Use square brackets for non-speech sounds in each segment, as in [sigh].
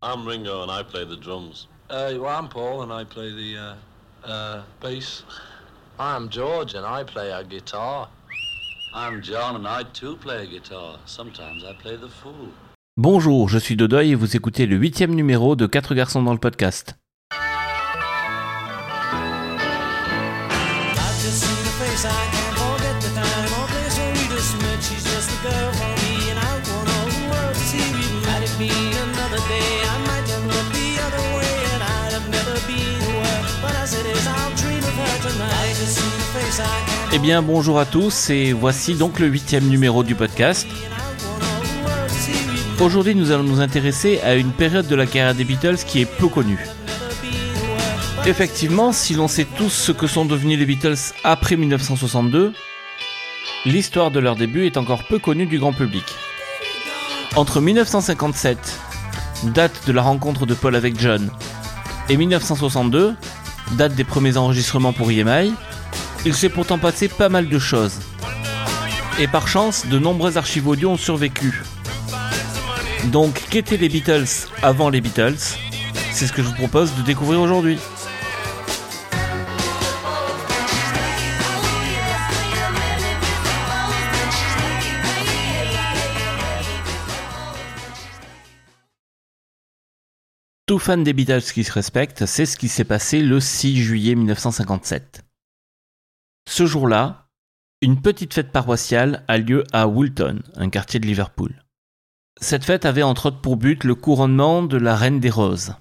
I'm Ringo and I play the drums. Uh, well, I'm Paul and I play the uh, uh, bass. I'm George and I play a guitar. I'm John and I too play a guitar. Sometimes I play the fool. Bonjour, je suis Dodoy et vous écoutez le huitième numéro de 4 garçons dans le podcast. Eh bien bonjour à tous et voici donc le huitième numéro du podcast. Aujourd'hui nous allons nous intéresser à une période de la carrière des Beatles qui est peu connue. Effectivement, si l'on sait tous ce que sont devenus les Beatles après 1962, l'histoire de leur début est encore peu connue du grand public. Entre 1957, date de la rencontre de Paul avec John, et 1962, date des premiers enregistrements pour EMI, il s'est pourtant passé pas mal de choses. Et par chance, de nombreuses archives audio ont survécu. Donc, qu'étaient les Beatles avant les Beatles? C'est ce que je vous propose de découvrir aujourd'hui. Tout fan des Beatles qui se respecte, c'est ce qui s'est passé le 6 juillet 1957. Ce jour-là, une petite fête paroissiale a lieu à Woolton, un quartier de Liverpool. Cette fête avait entre autres pour but le couronnement de la Reine des Roses.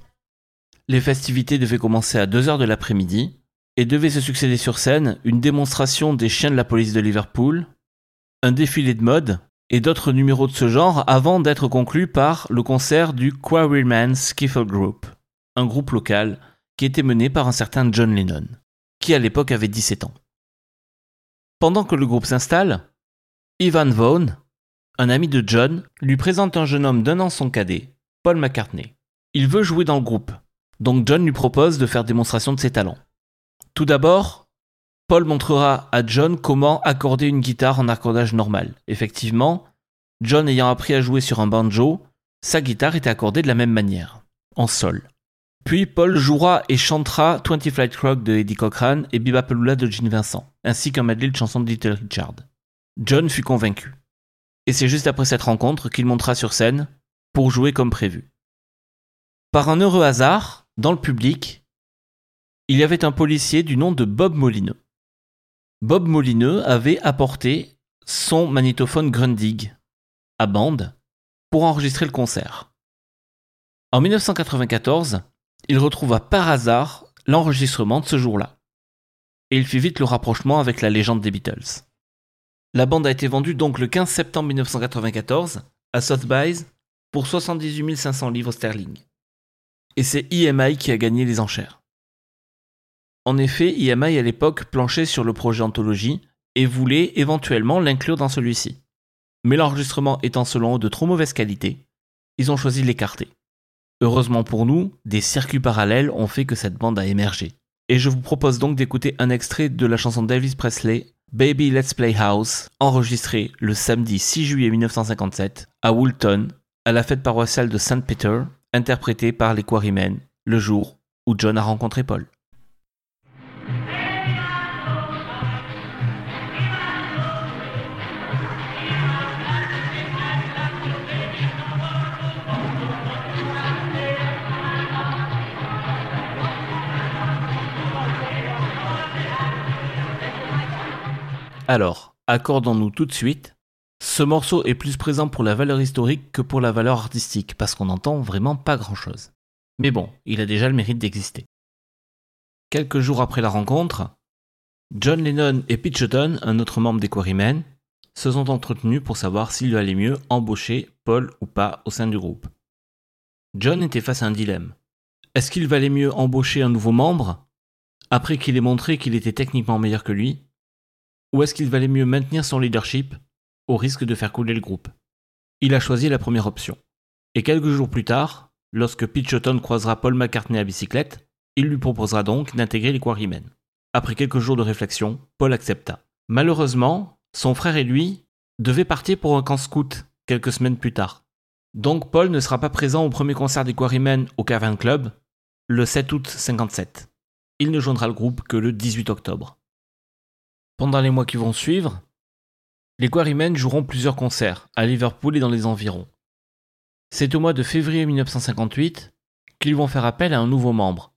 Les festivités devaient commencer à 2h de l'après-midi et devaient se succéder sur scène une démonstration des chiens de la police de Liverpool, un défilé de mode et d'autres numéros de ce genre avant d'être conclu par le concert du Quarryman Skiffle Group, un groupe local qui était mené par un certain John Lennon, qui à l'époque avait 17 ans. Pendant que le groupe s'installe, Ivan Vaughan, un ami de John, lui présente un jeune homme d'un an son cadet, Paul McCartney. Il veut jouer dans le groupe, donc John lui propose de faire démonstration de ses talents. Tout d'abord, Paul montrera à John comment accorder une guitare en accordage normal. Effectivement, John ayant appris à jouer sur un banjo, sa guitare était accordée de la même manière, en sol. Puis Paul jouera et chantera Twenty Flight Rock de Eddie Cochran et Bebopaloola de Gene Vincent, ainsi qu'un medley de chansons de Little Richard. John fut convaincu. Et c'est juste après cette rencontre qu'il montera sur scène pour jouer comme prévu. Par un heureux hasard, dans le public, il y avait un policier du nom de Bob Molineux. Bob Molineux avait apporté son magnétophone Grundig à bande pour enregistrer le concert. En 1994, il retrouva par hasard l'enregistrement de ce jour-là. Et il fit vite le rapprochement avec la légende des Beatles. La bande a été vendue donc le 15 septembre 1994 à Sotheby's pour 78 500 livres sterling. Et c'est EMI qui a gagné les enchères. En effet, EMI à l'époque planchait sur le projet Anthologie et voulait éventuellement l'inclure dans celui-ci. Mais l'enregistrement étant selon eux de trop mauvaise qualité, ils ont choisi de l'écarter. Heureusement pour nous, des circuits parallèles ont fait que cette bande a émergé. Et je vous propose donc d'écouter un extrait de la chanson d'Elvis Presley, Baby Let's Play House, enregistrée le samedi 6 juillet 1957 à Woolton, à la fête paroissiale de St. Peter, interprétée par les Quarrymen, le jour où John a rencontré Paul. Alors, accordons-nous tout de suite, ce morceau est plus présent pour la valeur historique que pour la valeur artistique, parce qu'on n'entend vraiment pas grand-chose. Mais bon, il a déjà le mérite d'exister. Quelques jours après la rencontre, John Lennon et Pete Shotton, un autre membre des Quarrymen, se sont entretenus pour savoir s'il allait mieux embaucher Paul ou pas au sein du groupe. John était face à un dilemme. Est-ce qu'il valait mieux embaucher un nouveau membre, après qu'il ait montré qu'il était techniquement meilleur que lui, ou est-ce qu'il valait mieux maintenir son leadership au risque de faire couler le groupe? Il a choisi la première option. Et quelques jours plus tard, lorsque Pete Shotton croisera Paul McCartney à bicyclette, il lui proposera donc d'intégrer les Quarrymen. Après quelques jours de réflexion, Paul accepta. Malheureusement, son frère et lui devaient partir pour un camp scout quelques semaines plus tard. Donc Paul ne sera pas présent au premier concert des Quarrymen au Cavern Club, le 7 août 57. Il ne joindra le groupe que le 18 octobre. Pendant les mois qui vont suivre, les Quarrymen joueront plusieurs concerts à Liverpool et dans les environs. C'est au mois de février 1958 qu'ils vont faire appel à un nouveau membre.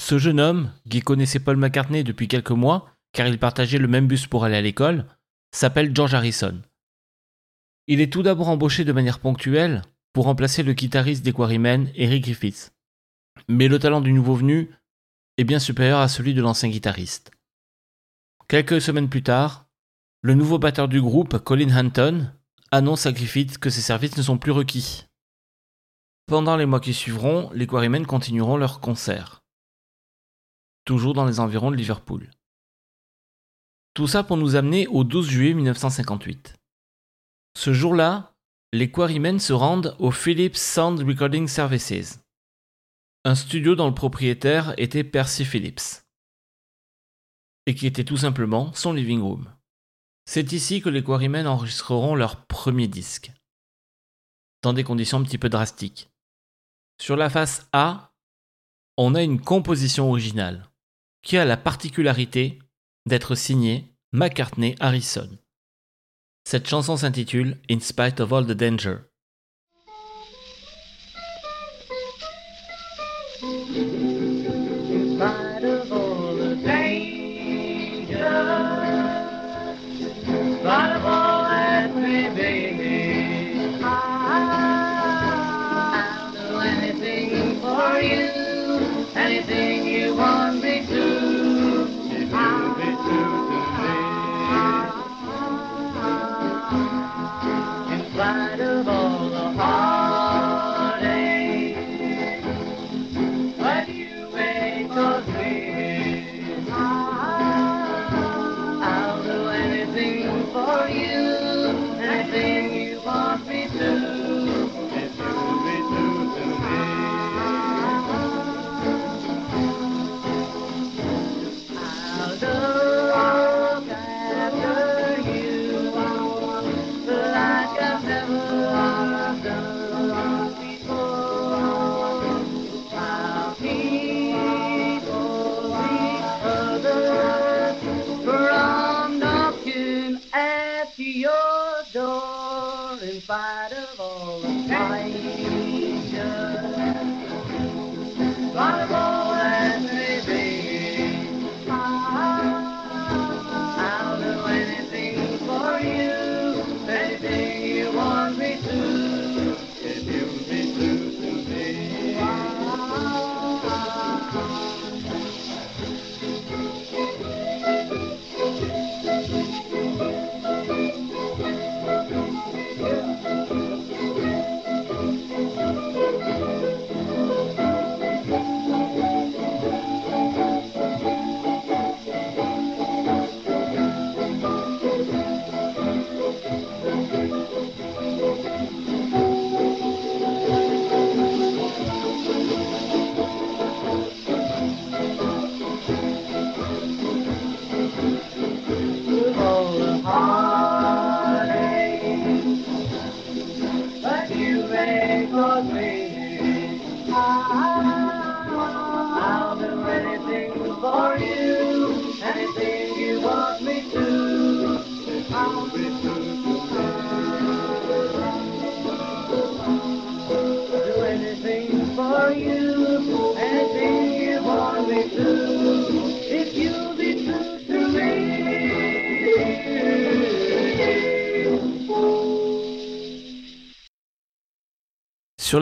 Ce jeune homme, qui connaissait Paul McCartney depuis quelques mois, car ils partageaient le même bus pour aller à l'école, s'appelle George Harrison. Il est tout d'abord embauché de manière ponctuelle pour remplacer le guitariste des Quarrymen, Eric Griffiths. Mais le talent du nouveau venu est bien supérieur à celui de l'ancien guitariste. Quelques semaines plus tard, le nouveau batteur du groupe, Colin Hunton, annonce à Griffiths que ses services ne sont plus requis. Pendant les mois qui suivront, les Quarrymen continueront leurs concerts. Toujours dans les environs de Liverpool. Tout ça pour nous amener au 12 juillet 1958. Ce jour-là, les Quarrymen se rendent au Philips Sound Recording Services, un studio dont le propriétaire était Percy Phillips, et qui était tout simplement son living room. C'est ici que les Quarrymen enregistreront leur premier disque, dans des conditions un petit peu drastiques. Sur la face A, on a une composition originale, qui a la particularité d'être signée McCartney Harrison. Cette chanson s'intitule In Spite of All the Danger.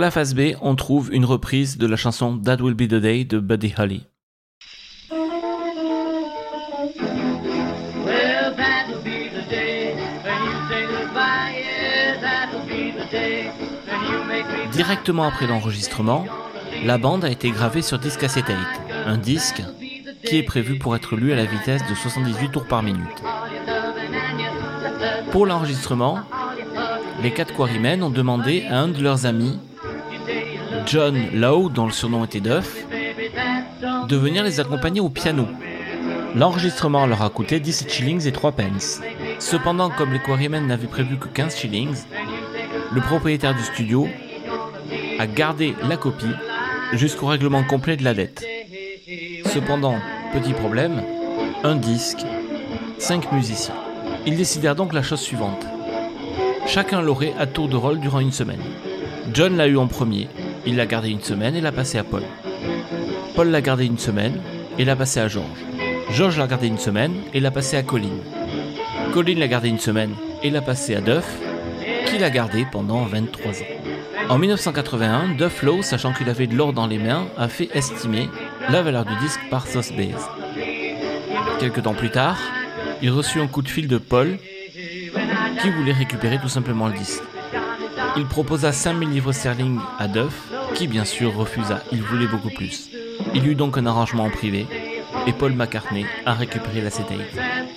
La face B, on trouve une reprise de la chanson That Will Be the Day de Buddy Holly. Directement après l'enregistrement, la bande a été gravée sur disque acetate, un disque qui est prévu pour être lu à la vitesse de 78 tours par minute. Pour l'enregistrement, les quatre Quarrymen ont demandé à un de leurs amis, John Lowe, dont le surnom était Duff, de venir les accompagner au piano. L'enregistrement leur a coûté 17 shillings et 3 pence. Cependant, comme les Quarrymen n'avaient prévu que 15 shillings, Le propriétaire du studio a gardé la copie jusqu'au règlement complet de la dette. Cependant, petit problème, un disque, cinq musiciens. Ils décidèrent donc la chose suivante. Chacun l'aurait à tour de rôle durant une semaine. John l'a eu en premier, il l'a gardé une semaine et l'a passé à Paul. Paul l'a gardé une semaine et l'a passé à George. George l'a gardé une semaine et l'a passé à Colin. Colin l'a gardé une semaine et l'a passé à Duff, qui l'a gardé pendant 23 ans. En 1981, Duff Lowe, sachant qu'il avait de l'or dans les mains, a fait estimer la valeur du disque par Sotheby's. Quelques temps plus tard, il reçut un coup de fil de Paul qui voulait récupérer tout simplement le disque. Il proposa 5000 livres sterling à Duff, qui bien sûr refusa, il voulait beaucoup plus. Il eut donc un arrangement en privé, et Paul McCartney a récupéré la CTI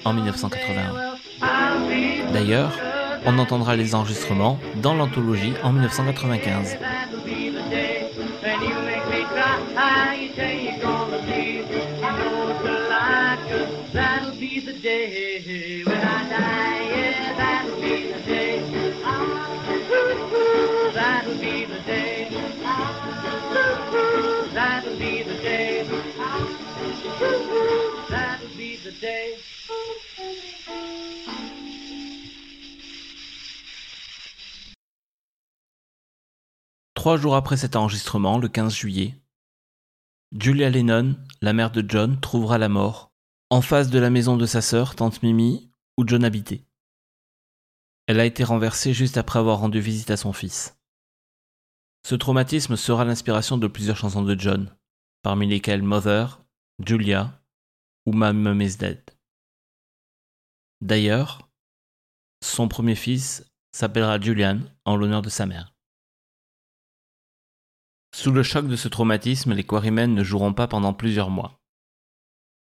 en 1981. D'ailleurs, on entendra les enregistrements dans l'anthologie en 1995. Trois jours après cet enregistrement, le 15 juillet, Julia Lennon, la mère de John, trouvera la mort en face de la maison de sa sœur, tante Mimi, où John habitait. Elle a été renversée juste après avoir rendu visite à son fils. Ce traumatisme sera l'inspiration de plusieurs chansons de John, parmi lesquelles Mother, Julia ou My is Dead. D'ailleurs, son premier fils s'appellera Julian en l'honneur de sa mère. Sous le choc de ce traumatisme, les Quarrymen ne joueront pas pendant plusieurs mois.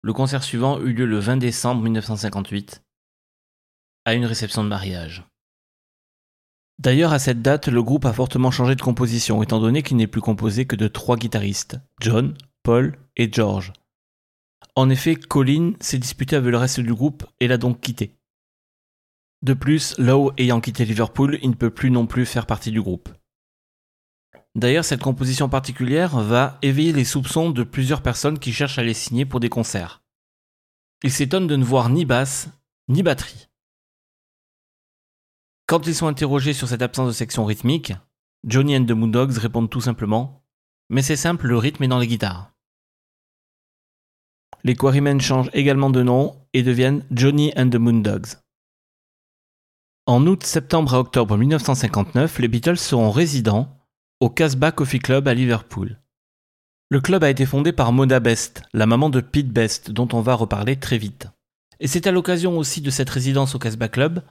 Le concert suivant eut lieu le 20 décembre 1958, à une réception de mariage. D'ailleurs, à cette date, le groupe a fortement changé de composition, étant donné qu'il n'est plus composé que de trois guitaristes, John, Paul et George. En effet, Colin s'est disputé avec le reste du groupe et l'a donc quitté. De plus, Lowe ayant quitté Liverpool, il ne peut plus non plus faire partie du groupe. D'ailleurs, cette composition particulière va éveiller les soupçons de plusieurs personnes qui cherchent à les signer pour des concerts. Ils s'étonnent de ne voir ni basse, ni batterie. Quand ils sont interrogés sur cette absence de section rythmique, Johnny and the Moondogs répondent tout simplement Mais c'est simple, le rythme est dans les guitares. Les Quarrymen changent également de nom et deviennent Johnny and the Moondogs. En août, septembre et octobre 1959, les Beatles seront résidents au Casbah Coffee Club à Liverpool. Le club a été fondé par Mona Best, la maman de Pete Best, dont on va reparler très vite. Et c'est à l'occasion aussi de cette résidence au Casbah Club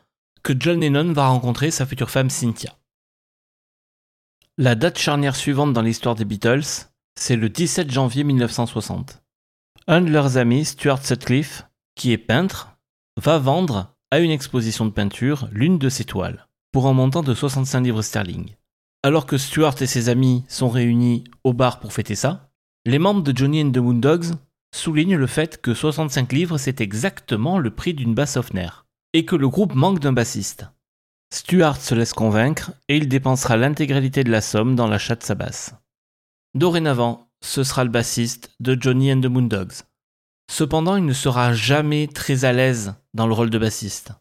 que John Lennon va rencontrer sa future femme Cynthia. La date charnière suivante dans l'histoire des Beatles, c'est le 17 janvier 1960. Un de leurs amis, Stuart Sutcliffe, qui est peintre, va vendre à une exposition de peinture l'une de ses toiles, pour un montant de 65 livres sterling. Alors que Stuart et ses amis sont réunis au bar pour fêter ça, les membres de Johnny and the Moondogs soulignent le fait que 65 livres c'est exactement le prix d'une basse Hofner, et que le groupe manque d'un bassiste. Stuart se laisse convaincre et il dépensera l'intégralité de la somme dans l'achat de sa basse. Dorénavant, ce sera le bassiste de Johnny and the Moondogs. Cependant, il ne sera jamais très à l'aise dans le rôle de bassiste.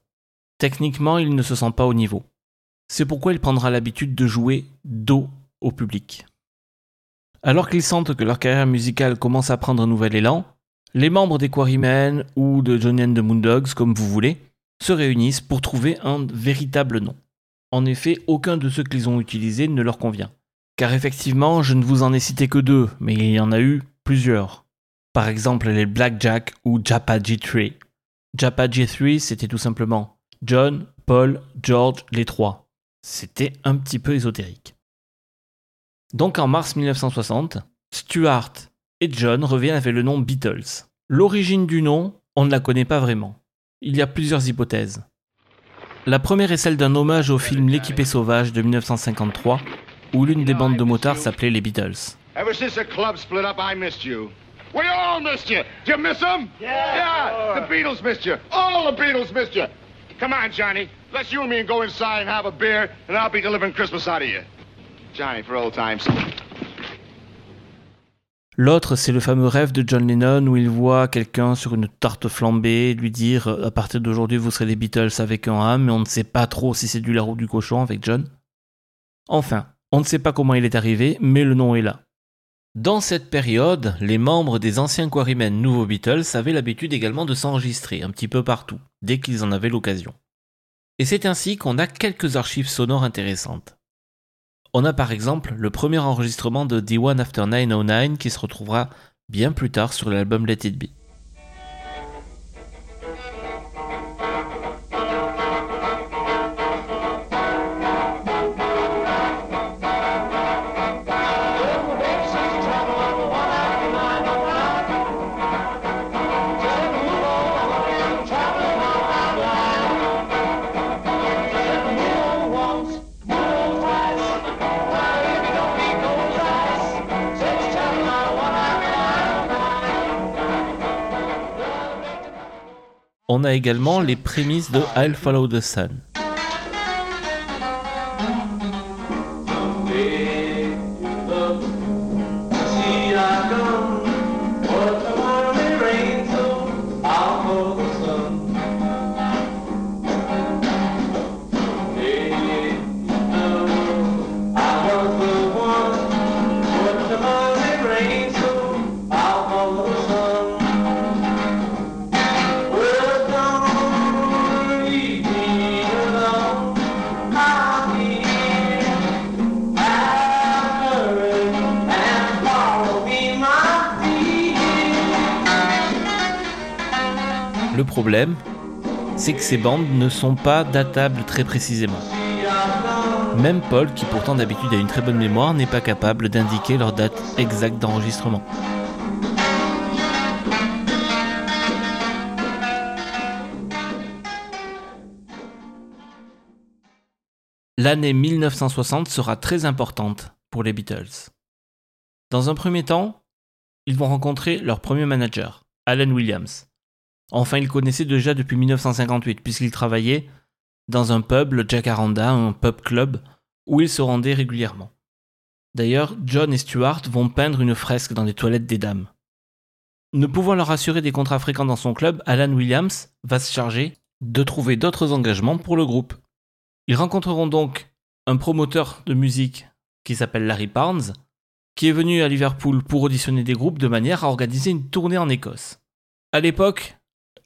Techniquement, il ne se sent pas au niveau. C'est pourquoi il prendra l'habitude de jouer dos au public. Alors qu'ils sentent que leur carrière musicale commence à prendre un nouvel élan, les membres des Quarrymen ou de Johnny and the Moondogs, comme vous voulez, se réunissent pour trouver un véritable nom. En effet, aucun de ceux qu'ils ont utilisés ne leur convient. Car effectivement, je ne vous en ai cité que deux, mais il y en a eu plusieurs. Par exemple, les Blackjack ou Japa G3. Japa G3, c'était tout simplement John, Paul, George, les trois. C'était un petit peu ésotérique. Donc en mars 1960, Stuart et John reviennent avec le nom Beatles. L'origine du nom, on ne la connaît pas vraiment. Il y a plusieurs hypothèses. La première est celle d'un hommage au film L'équipé sauvage de 1953, où l'une des bandes de motards s'appelait les Beatles. Ever since the club split up, I missed you. We all missed you. Did you miss them? Yeah. the Beatles missed you. All the Beatles missed you. Come on, Johnny. Let's you and me go inside and have a beer, and I'll be delivering Christmas out of you. Johnny, for old times. L'autre, c'est le fameux rêve de John Lennon où il voit quelqu'un sur une tarte flambée lui dire à partir d'aujourd'hui vous serez les Beatles avec un A, mais on ne sait pas trop si c'est du lard ou du cochon avec John. Enfin, on ne sait pas comment il est arrivé, mais le nom est là. Dans cette période, les membres des anciens Quarrymen nouveaux Beatles avaient l'habitude également de s'enregistrer un petit peu partout, dès qu'ils en avaient l'occasion. Et c'est ainsi qu'on a quelques archives sonores intéressantes. On a par exemple le premier enregistrement de The One After 909 qui se retrouvera bien plus tard sur l'album Let It Be. On a également les prémices de I'll Follow the Sun. Problème, c'est que ces bandes ne sont pas datables très précisément. Même Paul, qui pourtant d'habitude a une très bonne mémoire, n'est pas capable d'indiquer leur date exacte d'enregistrement. L'année 1960 sera très importante pour les Beatles. Dans un premier temps, ils vont rencontrer leur premier manager, Alan Williams. Enfin, ils connaissaient déjà depuis 1958, puisqu'ils travaillaient dans un pub, le Jacaranda, un pub club, où ils se rendaient régulièrement. D'ailleurs, John et Stuart vont peindre une fresque dans les toilettes des dames. Ne pouvant leur assurer des contrats fréquents dans son club, Alan Williams va se charger de trouver d'autres engagements pour le groupe. Ils rencontreront donc un promoteur de musique qui s'appelle Larry Parnes, qui est venu à Liverpool pour auditionner des groupes de manière à organiser une tournée en Écosse. À l'époque,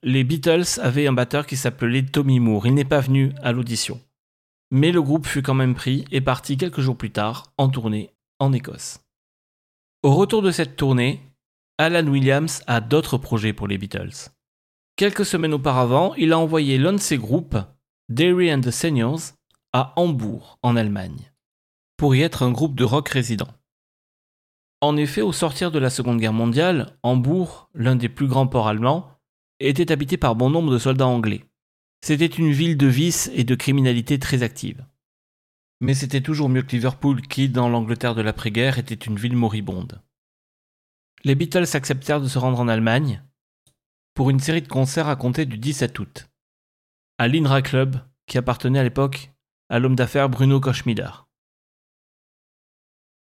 les Beatles avaient un batteur qui s'appelait Tommy Moore. Il n'est pas venu à l'audition. Mais le groupe fut quand même pris et parti quelques jours plus tard en tournée en Écosse. Au retour de cette tournée, Alan Williams a d'autres projets pour les Beatles. Quelques semaines auparavant, il a envoyé l'un de ses groupes, Derry and the Seniors, à Hambourg, en Allemagne, pour y être un groupe de rock résident. En effet, au sortir de la Seconde Guerre mondiale, Hambourg, l'un des plus grands ports allemands, était habité par bon nombre de soldats anglais. C'était une ville de vices et de criminalité très active. Mais c'était toujours mieux que Liverpool qui, dans l'Angleterre de l'après-guerre, était une ville moribonde. Les Beatles acceptèrent de se rendre en Allemagne pour une série de concerts à compter du 17 août, à l'Inra Club, qui appartenait à l'époque à l'homme d'affaires Bruno Koschmider.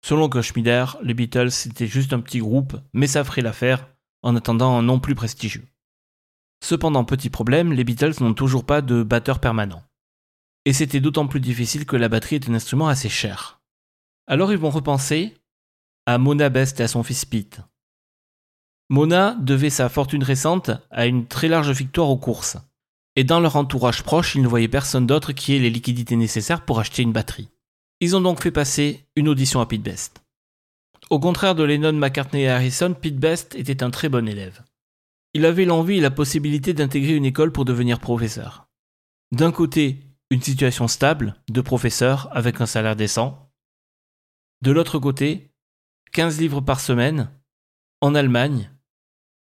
Selon Koschmider, les Beatles c'était juste un petit groupe, mais ça ferait l'affaire en attendant un nom plus prestigieux. Cependant, petit problème, les Beatles n'ont toujours pas de batteur permanent. Et c'était d'autant plus difficile que la batterie est un instrument assez cher. Alors ils vont repenser à Mona Best et à son fils Pete. Mona devait sa fortune récente à une très large victoire aux courses. Et dans leur entourage proche, ils ne voyaient personne d'autre qui ait les liquidités nécessaires pour acheter une batterie. Ils ont donc fait passer une audition à Pete Best. Au contraire de Lennon, McCartney et Harrison, Pete Best était un très bon élève. Il avait l'envie et la possibilité d'intégrer une école pour devenir professeur. D'un côté, une situation stable de professeur avec un salaire décent. De l'autre côté, 15 livres par semaine. En Allemagne,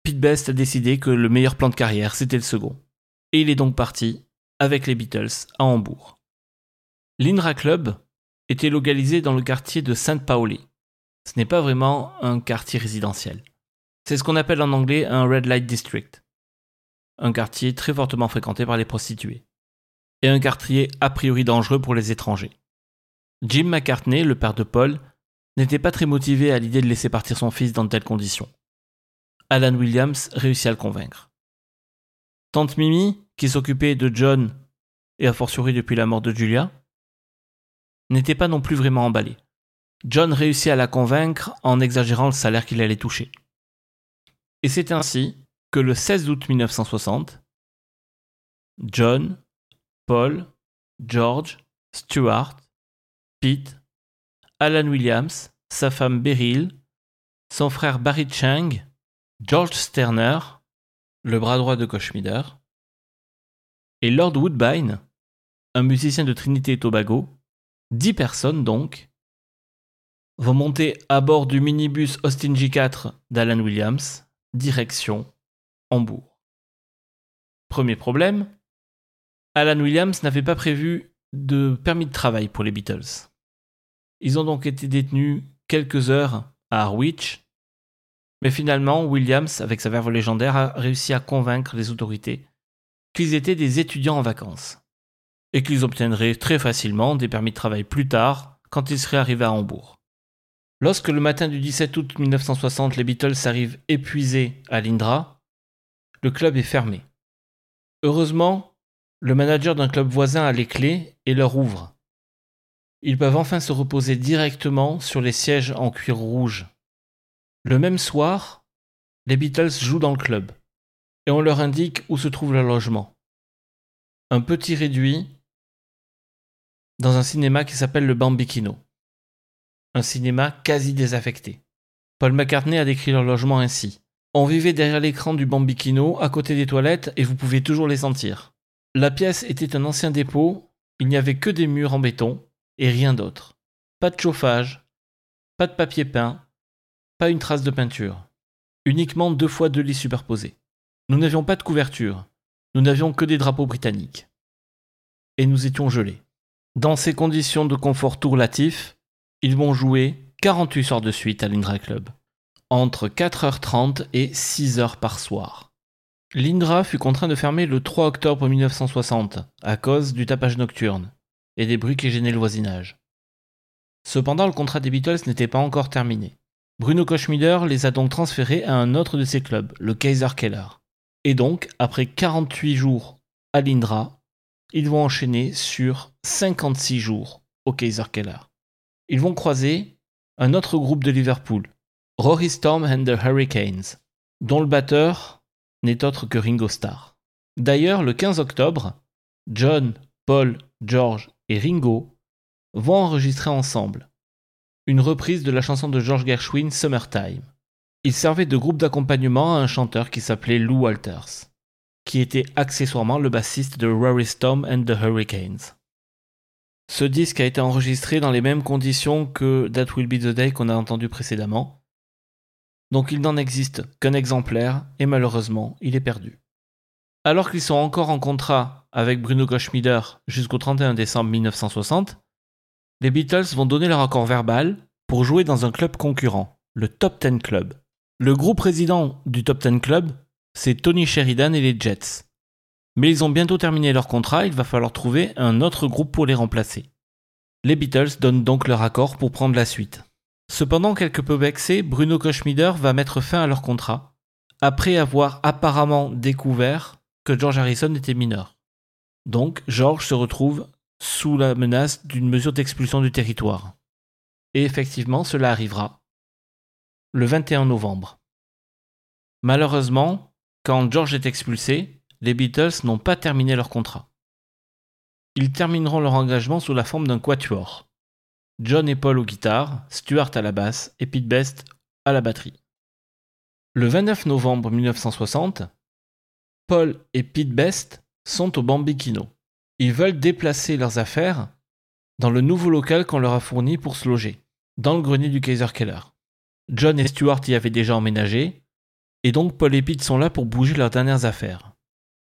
Pete Best a décidé que le meilleur plan de carrière, c'était le second. Et il est donc parti avec les Beatles à Hambourg. L'Inra Club était localisé dans le quartier de Saint Pauli. Ce n'est pas vraiment un quartier résidentiel. C'est ce qu'on appelle en anglais un Red Light District, un quartier très fortement fréquenté par les prostituées. et un quartier a priori dangereux pour les étrangers. Jim McCartney, le père de Paul, n'était pas très motivé à l'idée de laisser partir son fils dans de telles conditions. Alan Williams réussit à le convaincre. Tante Mimi, qui s'occupait de John et a fortiori depuis la mort de Julia, n'était pas non plus vraiment emballée. John réussit à la convaincre en exagérant le salaire qu'il allait toucher. Et c'est ainsi que le 16 août 1960, John, Paul, George, Stuart, Pete, Alan Williams, sa femme Beryl, son frère Barry Chang, George Sterner, le bras droit de Koschmider, et Lord Woodbine, un musicien de Trinité et Tobago, dix personnes donc, vont monter à bord du minibus Austin J4 d'Alan Williams, direction Hambourg. Premier problème, Alan Williams n'avait pas prévu de permis de travail pour les Beatles. Ils ont donc été détenus quelques heures à Harwich, mais finalement Williams, avec sa verve légendaire, a réussi à convaincre les autorités qu'ils étaient des étudiants en vacances et qu'ils obtiendraient très facilement des permis de travail plus tard quand ils seraient arrivés à Hambourg. Lorsque le matin du 17 août 1960 les Beatles arrivent épuisés à l'Indra, le club est fermé. Heureusement, le manager d'un club voisin a les clés et leur ouvre. Ils peuvent enfin se reposer directement sur les sièges en cuir rouge. Le même soir, les Beatles jouent dans le club et on leur indique où se trouve leur logement. Un petit réduit dans un cinéma qui s'appelle le Bambikino. Un cinéma quasi désaffecté. Paul McCartney a décrit leur logement ainsi. On vivait derrière l'écran du Bambikino, à côté des toilettes, et vous pouvez toujours les sentir. La pièce était un ancien dépôt, il n'y avait que des murs en béton, et rien d'autre. Pas de chauffage, pas de papier peint, pas une trace de peinture. Uniquement deux fois deux lits superposés. Nous n'avions pas de couverture, nous n'avions que des drapeaux britanniques. Et nous étions gelés. Dans ces conditions de confort tout relatif, ils vont jouer 48 soirs de suite à l'Indra Club, entre 4h30 et 6h par soir. L'Indra fut contraint de fermer le 3 octobre 1960 à cause du tapage nocturne et des bruits qui gênaient le voisinage. Cependant, le contrat des Beatles n'était pas encore terminé. Bruno Koschmider les a donc transférés à un autre de ses clubs, le Kaiser Keller. Et donc, après 48 jours à l'Indra, ils vont enchaîner sur 56 jours au Kaiser Keller. Ils vont croiser un autre groupe de Liverpool, Rory Storm and the Hurricanes, dont le batteur n'est autre que Ringo Starr. D'ailleurs, le 15 octobre, John, Paul, George et Ringo vont enregistrer ensemble une reprise de la chanson de George Gershwin Summertime. Ils servaient de groupe d'accompagnement à un chanteur qui s'appelait Lou Walters, qui était accessoirement le bassiste de Rory Storm and the Hurricanes. Ce disque a été enregistré dans les mêmes conditions que That Will Be the Day qu'on a entendu précédemment, donc il n'en existe qu'un exemplaire et malheureusement il est perdu. Alors qu'ils sont encore en contrat avec Bruno Goschmider jusqu'au 31 décembre 1960, les Beatles vont donner leur accord verbal pour jouer dans un club concurrent, le Top Ten Club. Le groupe président du Top Ten Club, c'est Tony Sheridan et les Jets. Mais ils ont bientôt terminé leur contrat, il va falloir trouver un autre groupe pour les remplacer. Les Beatles donnent donc leur accord pour prendre la suite. Cependant, quelque peu vexé, Bruno Koschmider va mettre fin à leur contrat, après avoir apparemment découvert que George Harrison était mineur. Donc, George se retrouve sous la menace d'une mesure d'expulsion du territoire. Et effectivement, cela arrivera le 21 novembre. Malheureusement, quand George est expulsé, les Beatles n'ont pas terminé leur contrat. Ils termineront leur engagement sous la forme d'un quatuor. John et Paul aux guitares, Stuart à la basse et Pete Best à la batterie. Le 29 novembre 1960, Paul et Pete Best sont au Bambikino. Ils veulent déplacer leurs affaires dans le nouveau local qu'on leur a fourni pour se loger, dans le grenier du Kaiser Keller. John et Stuart y avaient déjà emménagé, et donc Paul et Pete sont là pour bouger leurs dernières affaires.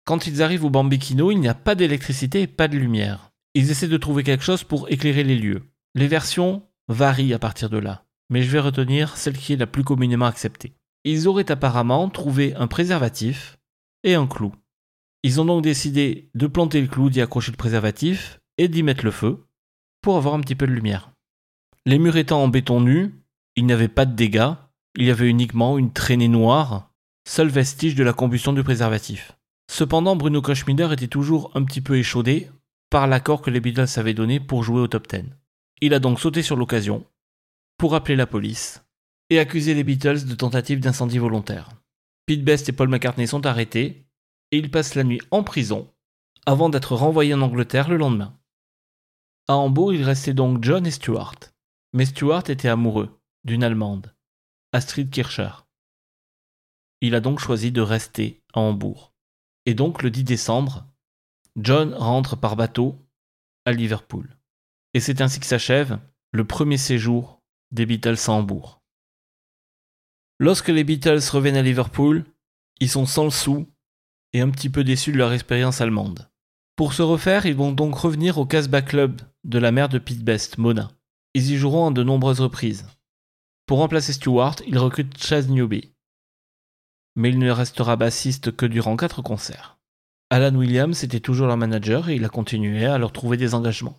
Quand ils arrivent au Bambikino, il n'y a pas d'électricité et pas de lumière. Ils essaient de trouver quelque chose pour éclairer les lieux. Les versions varient à partir de là, mais je vais retenir celle qui est la plus communément acceptée. Ils auraient apparemment trouvé un préservatif et un clou. Ils ont donc décidé de planter le clou, d'y accrocher le préservatif et d'y mettre le feu pour avoir un petit peu de lumière. Les murs étant en béton nu, il n'y avait pas de dégâts, il y avait uniquement une traînée noire, seul vestige de la combustion du préservatif. Cependant, Bruno Kochmider était toujours un petit peu échaudé par l'accord que les Beatles avaient donné pour jouer au top 10. Il a donc sauté sur l'occasion pour appeler la police et accuser les Beatles de tentative d'incendie volontaire. Pete Best et Paul McCartney sont arrêtés et ils passent la nuit en prison avant d'être renvoyés en Angleterre le lendemain. À Hambourg, il restait donc John et Stuart. Mais Stuart était amoureux d'une Allemande, Astrid Kircher. Il a donc choisi de rester à Hambourg. Et donc le 10 décembre, John rentre par bateau à Liverpool. Et c'est ainsi que s'achève le premier séjour des Beatles à Hambourg. Lorsque les Beatles reviennent à Liverpool, ils sont sans le sou et un petit peu déçus de leur expérience allemande. Pour se refaire, ils vont donc revenir au Casbah Club de la mère de Pete Best, Mona. Ils y joueront à de nombreuses reprises. Pour remplacer Stewart, ils recrutent Chaz Newby. Mais il ne restera bassiste que durant quatre concerts. Alan Williams était toujours leur manager et il a continué à leur trouver des engagements.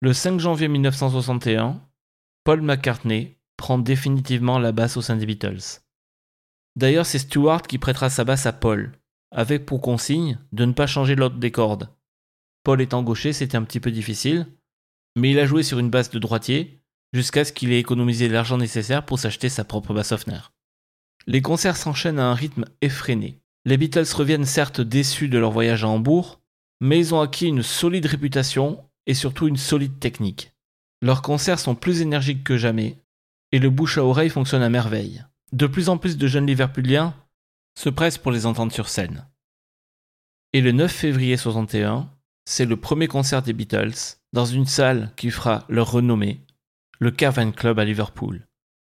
Le 5 janvier 1961, Paul McCartney prend définitivement la basse au sein des Beatles. D'ailleurs, c'est Stewart qui prêtera sa basse à Paul, avec pour consigne de ne pas changer l'ordre des cordes. Paul étant gaucher, c'était un petit peu difficile, mais il a joué sur une basse de droitier jusqu'à ce qu'il ait économisé l'argent nécessaire pour s'acheter sa propre basse Hofner. Les concerts s'enchaînent à un rythme effréné. Les Beatles reviennent certes déçus de leur voyage à Hambourg, mais ils ont acquis une solide réputation et surtout une solide technique. Leurs concerts sont plus énergiques que jamais, et le bouche à oreille fonctionne à merveille. De plus en plus de jeunes Liverpuliens se pressent pour les entendre sur scène. Et le 9 février 61, c'est le premier concert des Beatles dans une salle qui fera leur renommée, le Cavern Club à Liverpool,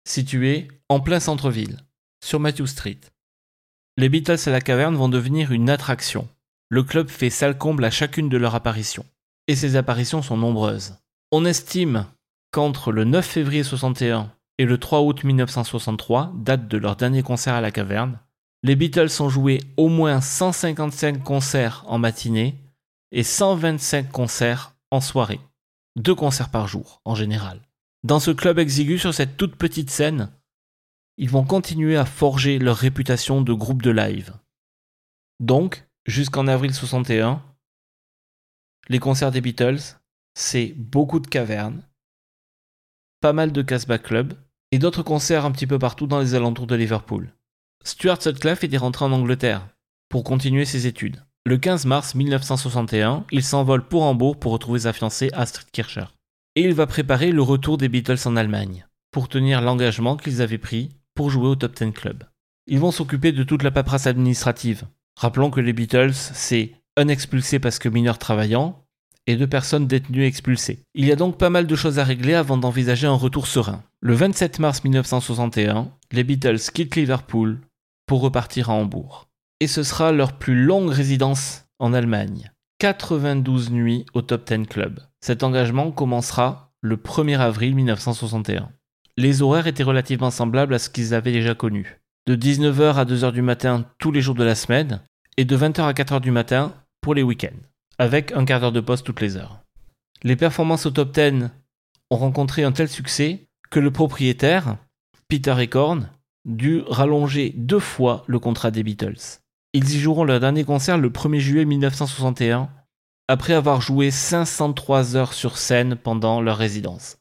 situé en plein centre-ville, sur Matthew Street. Les Beatles à la caverne vont devenir une attraction. Le club fait salle comble à chacune de leurs apparitions. Et ces apparitions sont nombreuses. On estime qu'entre le 9 février 61 et le 3 août 1963, date de leur dernier concert à la caverne, les Beatles ont joué au moins 155 concerts en matinée et 125 concerts en soirée. Deux concerts par jour, en général. Dans ce club exigu, sur cette toute petite scène, ils vont continuer à forger leur réputation de groupe de live. Donc, jusqu'en avril 61, les concerts des Beatles, c'est beaucoup de cavernes, pas mal de Casbah Club et d'autres concerts un petit peu partout dans les alentours de Liverpool. Stuart Sutcliffe était rentré en Angleterre pour continuer ses études. Le 15 mars 1961, il s'envole pour Hambourg pour retrouver sa fiancée Astrid Kircher. Et il va préparer le retour des Beatles en Allemagne, pour tenir l'engagement qu'ils avaient pris pour jouer au Top Ten Club. Ils vont s'occuper de toute la paperasse administrative. Rappelons que les Beatles, c'est un expulsé parce que mineur travaillant et deux personnes détenues expulsées. Il y a donc pas mal de choses à régler avant d'envisager un retour serein. Le 27 mars 1961, les Beatles quittent Liverpool pour repartir à Hambourg et ce sera leur plus longue résidence en Allemagne. 92 nuits au Top 10 Club. Cet engagement commencera le 1er avril 1961. Les horaires étaient relativement semblables à ce qu'ils avaient déjà connu. De 19h à 2h du matin tous les jours de la semaine et de 20h à 4h du matin pour les week-ends, avec un quart d'heure de poste toutes les heures. Les performances au top 10 ont rencontré un tel succès que le propriétaire, Peter Ecorn, dut rallonger deux fois le contrat des Beatles. Ils y joueront leur dernier concert le 1er juillet 1961, après avoir joué 503 heures sur scène pendant leur résidence.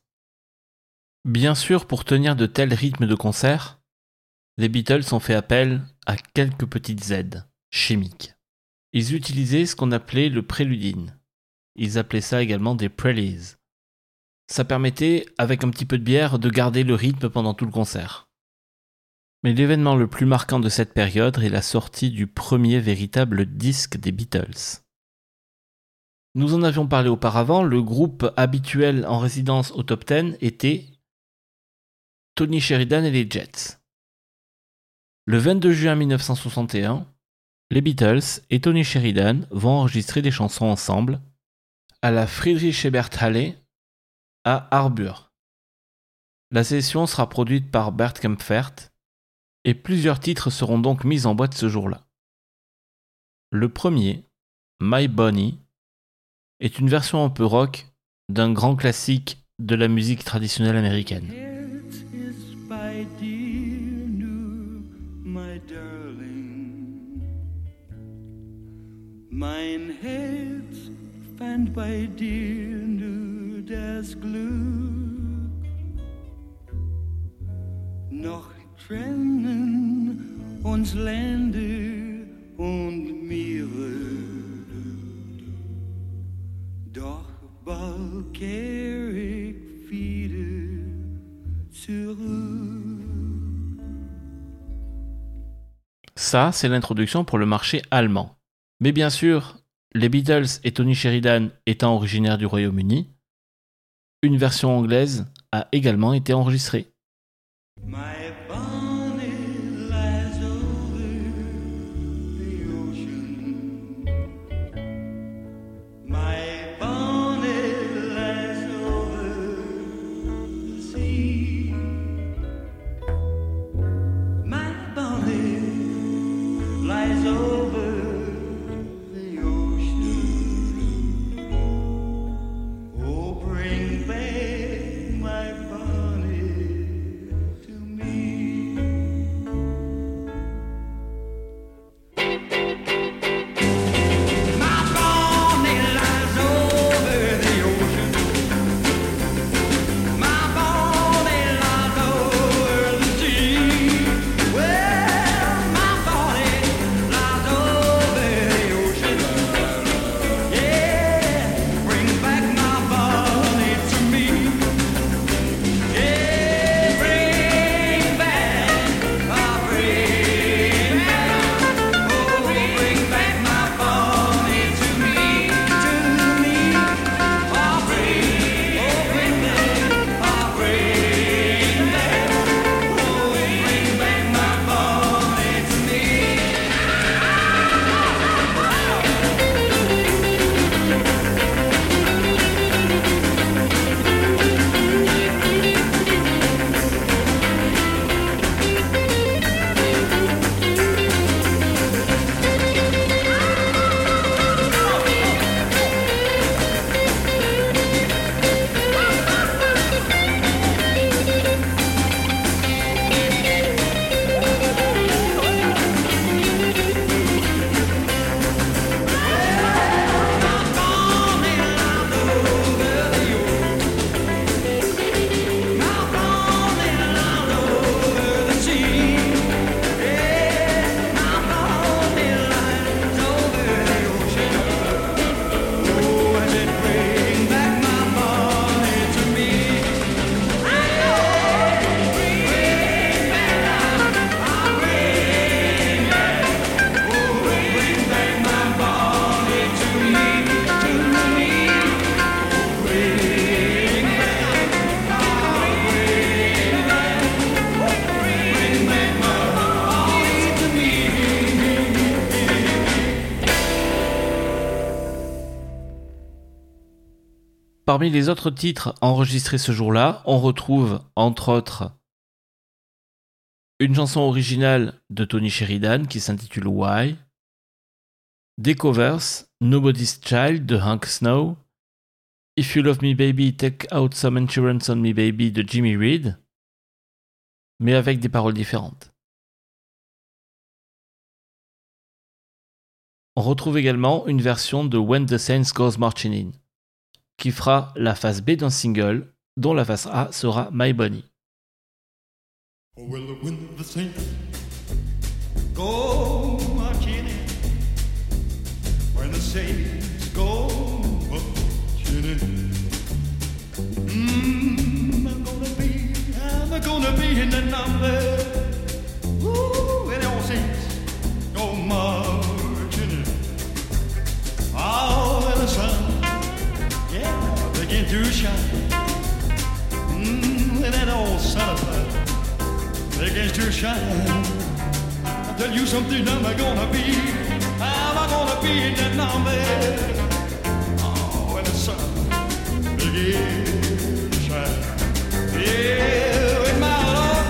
Bien sûr, pour tenir de tels rythmes de concert, les Beatles ont fait appel à quelques petites aides chimiques. Ils utilisaient ce qu'on appelait le préludine. Ils appelaient ça également des prelies. Ça permettait, avec un petit peu de bière, de garder le rythme pendant tout le concert. Mais l'événement le plus marquant de cette période est la sortie du premier véritable disque des Beatles. Nous en avions parlé auparavant, le groupe habituel en résidence au top 10 était Tony Sheridan et les Jets. Le 22 juin 1961, les Beatles et Tony Sheridan vont enregistrer des chansons ensemble à la Friedrich Ebert Halle à Harburg. La session sera produite par Bert Kempfert et plusieurs titres seront donc mis en boîte ce jour-là. Le premier, My Bonnie, est une version un peu rock d'un grand classique de la musique traditionnelle américaine. Fand. Ça, c'est l'introduction pour le marché allemand. Mais bien sûr, les Beatles et Tony Sheridan étant originaires du Royaume-Uni, une version anglaise a également été enregistrée. Parmi les autres titres enregistrés ce jour-là, on retrouve, entre autres, une chanson originale de Tony Sheridan qui s'intitule Why, des covers, Nobody's Child de Hank Snow, If You Love Me Baby, Take Out Some Insurance on Me Baby de Jimmy Reed, mais avec des paroles différentes. On retrouve également une version de When the Saints Goes Marching In, qui fera la face B d'un single, dont la face A sera My go shine. Mm, and that old son of a begins to shine. I'll tell you something, I'm gonna be, I'm gonna be in that number. Oh, when the sun begins to shine. Yeah, with my love,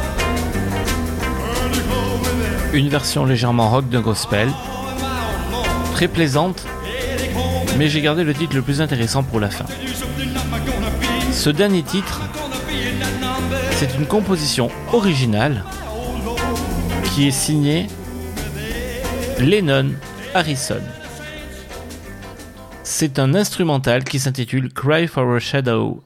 burning home in there. Une version légèrement rock d'un gospel, très plaisante, mais j'ai gardé le titre le plus intéressant pour la fin. Ce dernier titre, c'est une composition originale qui est signée Lennon Harrison. C'est un instrumental qui s'intitule Cry for a Shadow.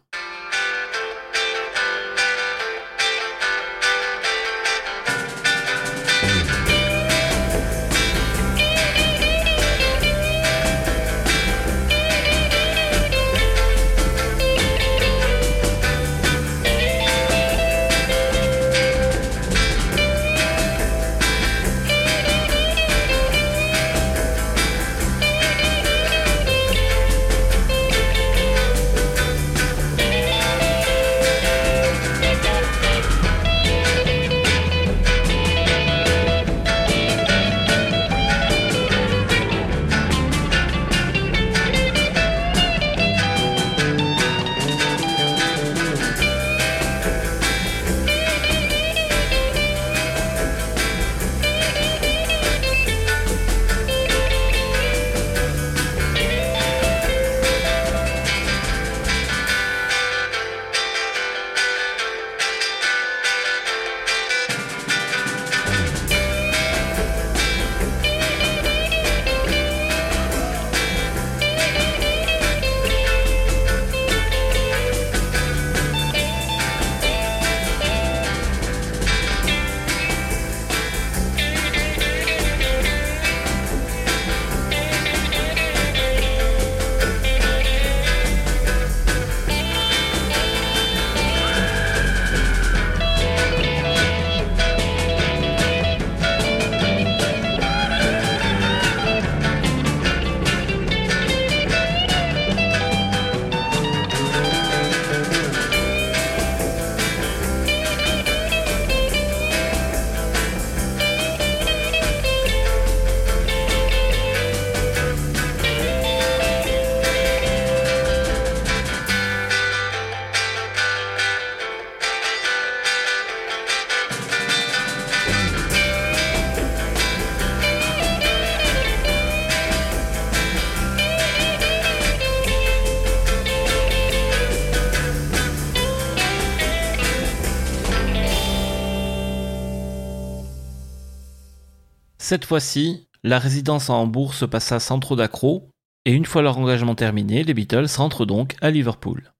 Cette fois-ci, la résidence à Hambourg se passa sans trop d'accrocs, et une fois leur engagement terminé, les Beatles rentrent donc à Liverpool.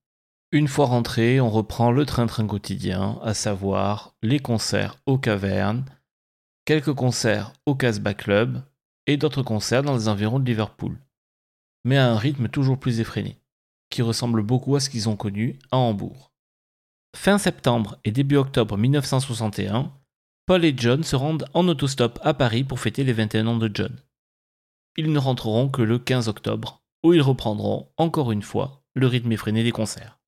Une fois rentrés, on reprend le train-train quotidien, à savoir les concerts aux cavernes, quelques concerts au Casbah Club et d'autres concerts dans les environs de Liverpool, mais à un rythme toujours plus effréné, qui ressemble beaucoup à ce qu'ils ont connu à Hambourg. Fin septembre et début octobre 1961, Paul et John se rendent en autostop à Paris pour fêter les 21 ans de John. Ils ne rentreront que le 15 octobre, où ils reprendront encore une fois le rythme effréné des concerts.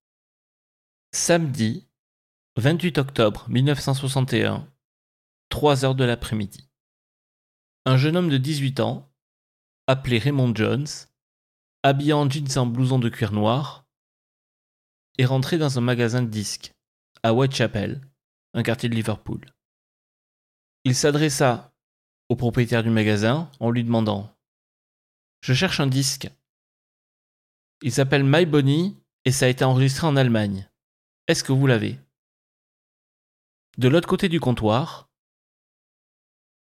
Samedi 28 octobre 1961, 3 heures de l'après-midi. Un jeune homme de 18 ans, appelé Raymond Jones, habillé en jeans et en blouson de cuir noir, est rentré dans un magasin de disques à Whitechapel, un quartier de Liverpool. Il s'adressa au propriétaire du magasin en lui demandant Je cherche un disque. Il s'appelle My et ça a été enregistré en Allemagne. Est-ce que vous l'avez De l'autre côté du comptoir,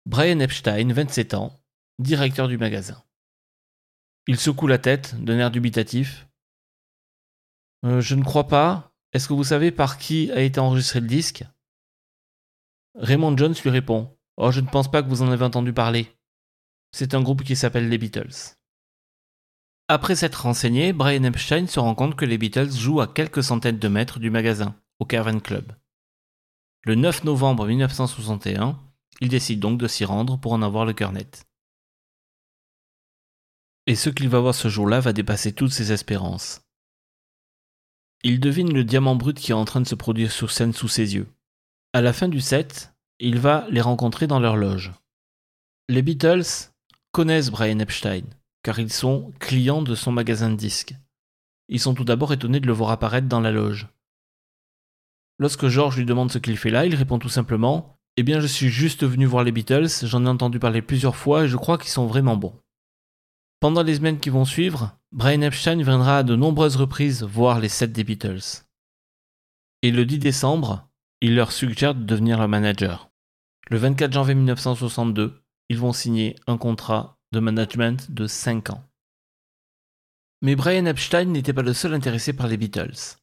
Brian Epstein, 27 ans, directeur du magasin. Il secoue la tête d'un air dubitatif. Euh, je ne crois pas. Est-ce que vous savez par qui a été enregistré le disque? Raymond Jones lui répond Oh, je ne pense pas que vous en avez entendu parler. C'est un groupe qui s'appelle les Beatles. Après s'être renseigné, Brian Epstein se rend compte que les Beatles jouent à quelques centaines de mètres du magasin, au Caravan Club. Le 9 novembre 1961, il décide donc de s'y rendre pour en avoir le cœur net. Et ce qu'il va voir ce jour-là va dépasser toutes ses espérances. Il devine le diamant brut qui est en train de se produire sur scène sous ses yeux. À la fin du set, il va les rencontrer dans leur loge. Les Beatles connaissent Brian Epstein, car ils sont clients de son magasin de disques. Ils sont tout d'abord étonnés de le voir apparaître dans la loge. Lorsque George lui demande ce qu'il fait là, il répond tout simplement Eh bien, je suis juste venu voir les Beatles, j'en ai entendu parler plusieurs fois et je crois qu'ils sont vraiment bons. Pendant les semaines qui vont suivre, Brian Epstein viendra à de nombreuses reprises voir les sets des Beatles. Et le 10 décembre, il leur suggère de devenir leur manager. Le 24 janvier 1962, ils vont signer un contrat de management de 5 ans. Mais Brian Epstein n'était pas le seul intéressé par les Beatles.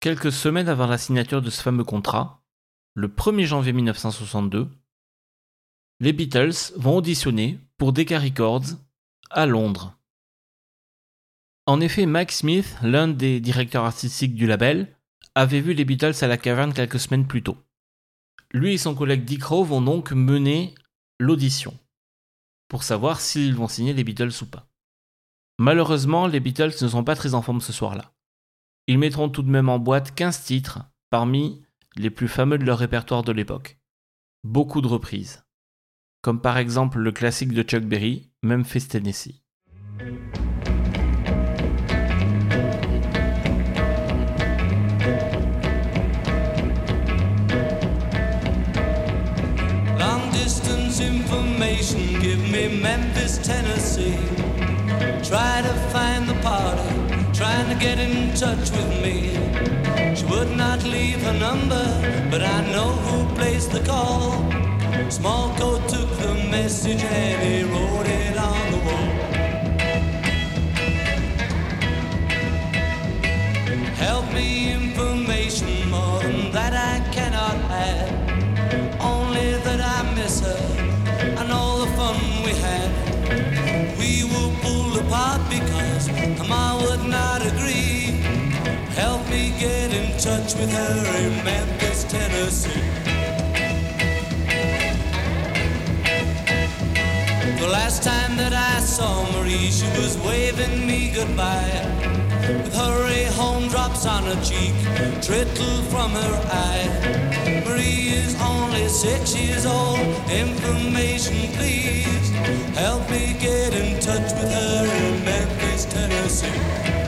Quelques semaines avant la signature de ce fameux contrat, le 1er janvier 1962, les Beatles vont auditionner pour Decca Records à Londres. En effet, Mike Smith, l'un des directeurs artistiques du label, avait vu les Beatles à la caverne quelques semaines plus tôt. Lui et son collègue Dick Rowe vont donc mener l'audition pour savoir s'ils vont signer les Beatles ou pas. Malheureusement, les Beatles ne sont pas très en forme ce soir-là. Ils mettront tout de même en boîte 15 titres parmi les plus fameux de leur répertoire de l'époque. Beaucoup de reprises. Comme par exemple le classique de Chuck Berry, Memphis, Tennessee. Tennessee. Try to find the party, trying to get in touch with me. She would not leave her number, but I know who placed the call. Small coat took the message and he wrote it Memphis, Tennessee. The last time that I saw Marie, she was waving me goodbye. With hurry home drops on her cheek, trickle from her eye. Marie is only six years old. Information, please. Help me get in touch with her in Memphis, Tennessee.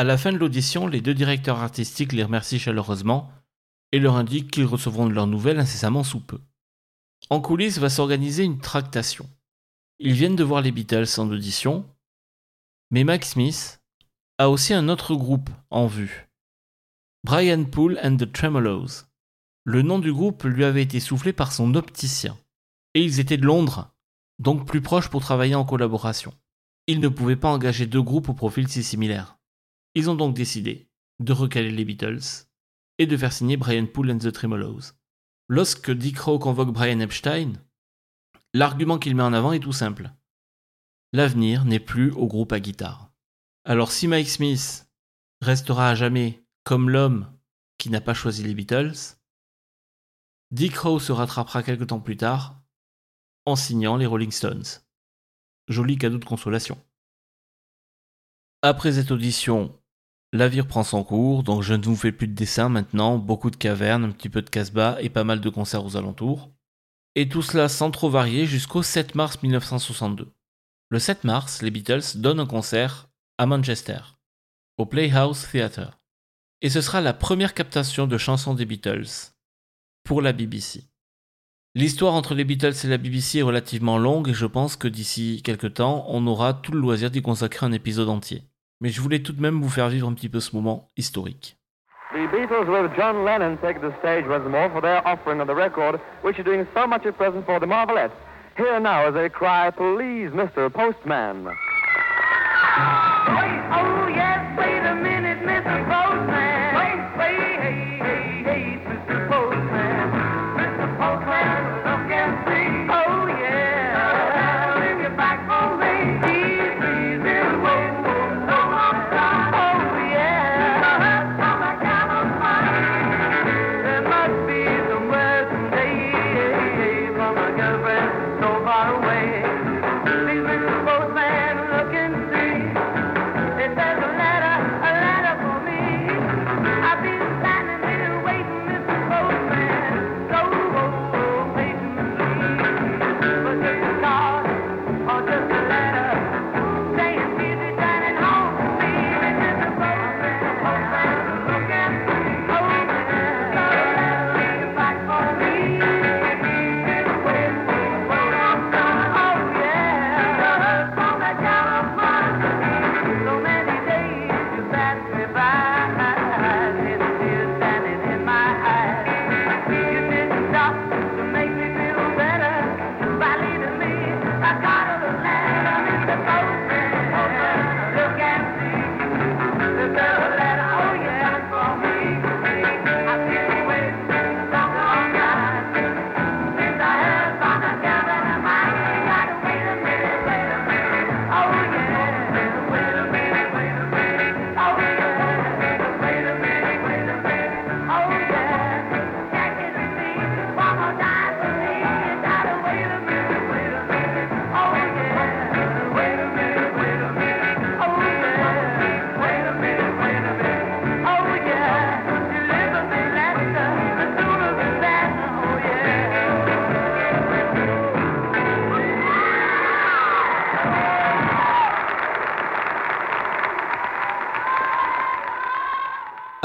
À la fin de l'audition, les deux directeurs artistiques les remercient chaleureusement et leur indiquent qu'ils recevront de leurs nouvelles incessamment sous peu. En coulisses va s'organiser une tractation. Ils viennent de voir les Beatles en audition, mais Mac Smith a aussi un autre groupe en vue. Brian Poole and the Tremolos. Le nom du groupe lui avait été soufflé par son opticien. Et ils étaient de Londres, donc plus proches pour travailler en collaboration. Ils ne pouvaient pas engager deux groupes au profil si similaire. Ils ont donc décidé de recaler les Beatles et de faire signer Brian Poole and the Tremolos. Lorsque Dick Rowe convoque Brian Epstein, l'argument qu'il met en avant est tout simple. L'avenir n'est plus au groupe à guitare. Alors si Mike Smith restera à jamais comme l'homme qui n'a pas choisi les Beatles, Dick Rowe se rattrapera quelque temps plus tard en signant les Rolling Stones. Joli cadeau de consolation. Après cette audition, la vie reprend son cours, donc je ne vous fais plus de dessins maintenant, beaucoup de cavernes, un petit peu de casse-bas et pas mal de concerts aux alentours. Et tout cela sans trop varier jusqu'au 7 mars 1962. Le 7 mars, les Beatles donnent un concert à Manchester, au Playhouse Theatre. Et ce sera la première captation de chansons des Beatles pour la BBC. L'histoire entre les Beatles et la BBC est relativement longue et je pense que d'ici quelques temps, on aura tout le loisir d'y consacrer un épisode entier mais je voulais tout de même vous faire vivre un petit peu ce moment historique. The Beatles with John Lennon take the stage once more for their offering of the record, which is doing so much at present for the Marvelettes. Here now as they cry, please, Mr. Postman.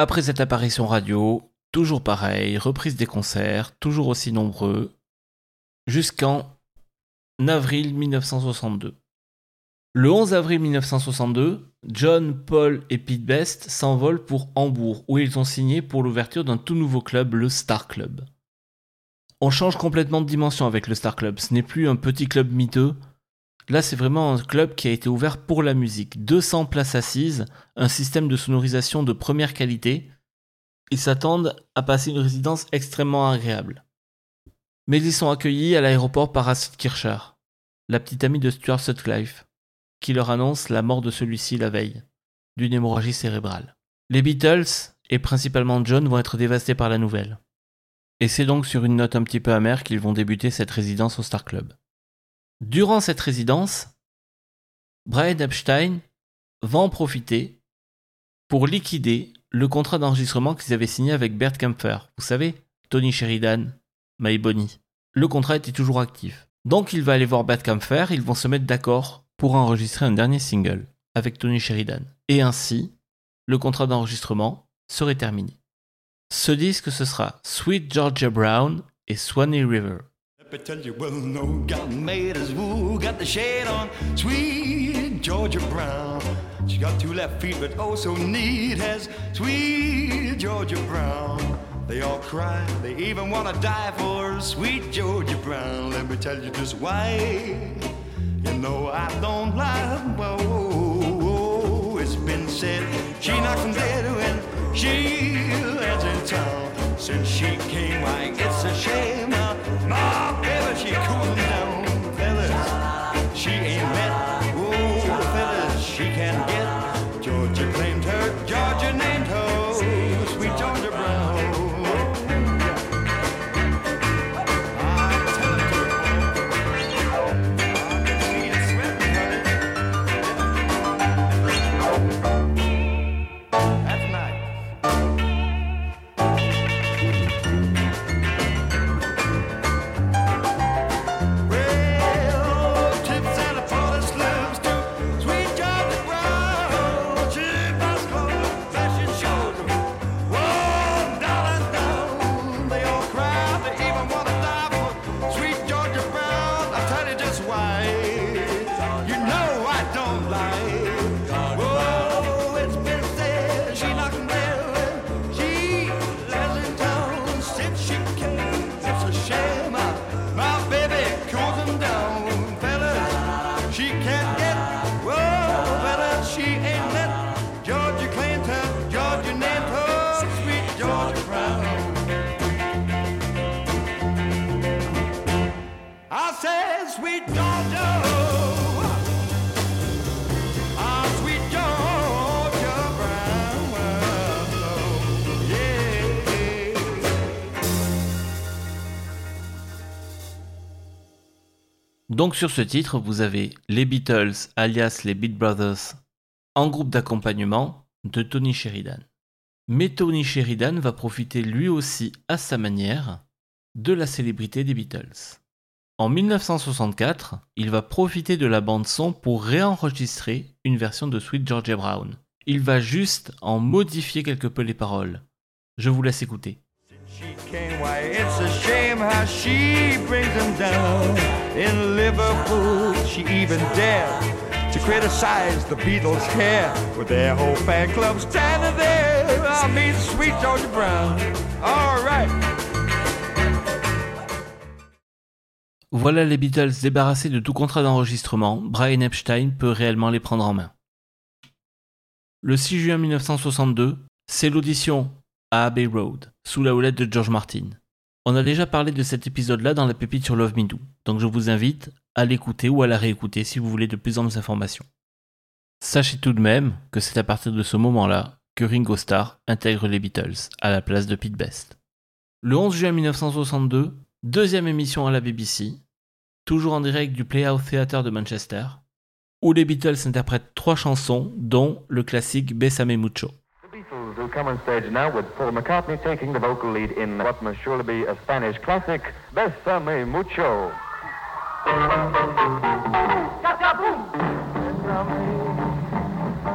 Après cette apparition radio, toujours pareil, reprise des concerts, toujours aussi nombreux, jusqu'en avril 1962. Le 11 avril 1962, John, Paul et Pete Best s'envolent pour Hambourg, où ils ont signé pour l'ouverture d'un tout nouveau club, le Star Club. On change complètement de dimension avec le Star Club, ce n'est plus un petit club miteux, Là, c'est vraiment un club qui a été ouvert pour la musique. 200 places assises, un système de sonorisation de première qualité. Ils s'attendent à passer une résidence extrêmement agréable. Mais ils sont accueillis à l'aéroport par Acid Kircher, la petite amie de Stuart Sutcliffe, qui leur annonce la mort de celui-ci la veille, d'une hémorragie cérébrale. Les Beatles, et principalement John, vont être dévastés par la nouvelle. Et c'est donc sur une note un petit peu amère qu'ils vont débuter cette résidence au Star Club. Durant cette résidence, Brian Epstein va en profiter pour liquider le contrat d'enregistrement qu'ils avaient signé avec Bert Kaempfer. Vous savez, Tony Sheridan, My Bonnie. Le contrat était toujours actif. Donc il va aller voir Bert Kaempfer, ils vont se mettre d'accord pour enregistrer un dernier single avec Tony Sheridan. Et ainsi, le contrat d'enregistrement serait terminé. Ce disque, ce sera Sweet Georgia Brown et Swanee River. Me tell you, well, no, got made as woo, got the shade on, sweet Georgia Brown. She got two left feet, but oh so neat as sweet Georgia Brown. They all cry, they even wanna die for sweet Georgia Brown. Let me tell you just why. You know I don't lie. Whoa, oh, whoa, whoa. It's been said she knocks them dead when she lands in town. Since she came, why it's Donc sur ce titre, vous avez les Beatles, alias les Beat Brothers, en groupe d'accompagnement de Tony Sheridan. Mais Tony Sheridan va profiter lui aussi à sa manière de la célébrité des Beatles. En 1964, il va profiter de la bande son pour réenregistrer une version de Sweet Georgia Brown. Il va juste en modifier quelque peu les paroles. Je vous laisse écouter. Voilà les Beatles débarrassés de tout contrat d'enregistrement, Brian Epstein peut réellement les prendre en main. Le 6 juin 1962, c'est l'audition à Abbey Road, sous la houlette de George Martin. On a déjà parlé de cet épisode-là dans la pépite sur Love Me Do, donc je vous invite à l'écouter ou à la réécouter si vous voulez de plus amples informations. Sachez tout de même que c'est à partir de ce moment-là que Ringo Starr intègre les Beatles à la place de Pete Best. Le 11 juin 1962, deuxième émission à la BBC, toujours en direct du Playhouse Theatre de Manchester, où les Beatles interprètent trois chansons, dont le classique Besame Mucho. The come on stage now with Paul McCartney taking the vocal lead in what must surely be a Spanish classic, Besame Mucho.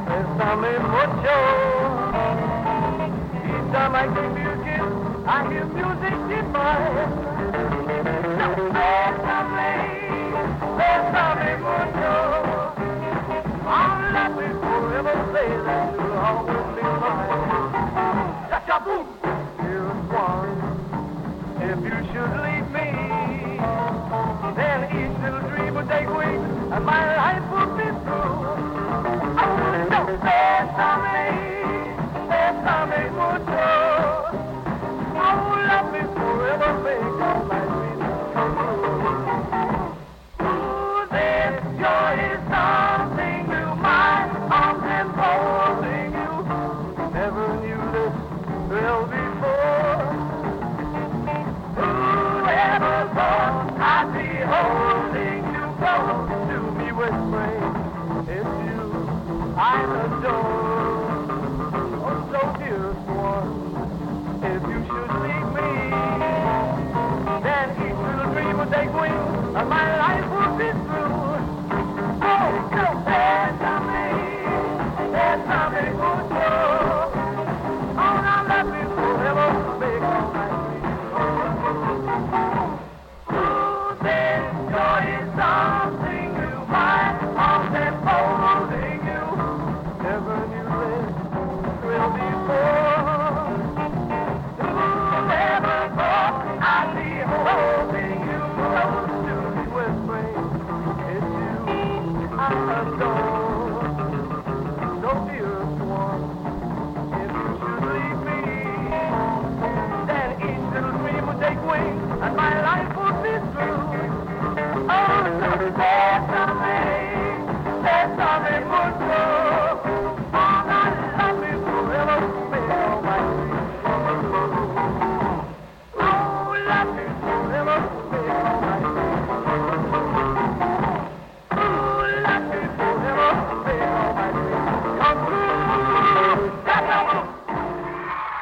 Besame mucho. Each time I hear music, I hear music divine. Besame, besame mucho. I'll let me forever say that you'll always be mine. Cha-cha-boom! Here's one. If you should leave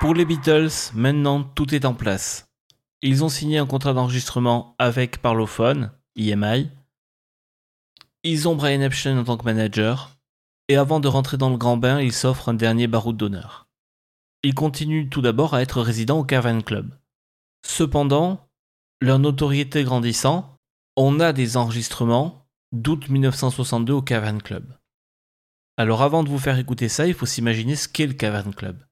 Pour les Beatles, maintenant tout est en place. Ils ont signé un contrat d'enregistrement avec Parlophone, EMI. Ils ont Brian Epstein en tant que manager. Et avant de rentrer dans le grand bain, ils s'offrent un dernier baroud d'honneur. Ils continuent tout d'abord à être résidents au Caravan Club. Cependant, leur notoriété grandissant, on a des enregistrements d'août 1962 au Caravan Club. Alors avant de vous faire écouter ça, il faut s'imaginer ce qu'est le Cavern Club.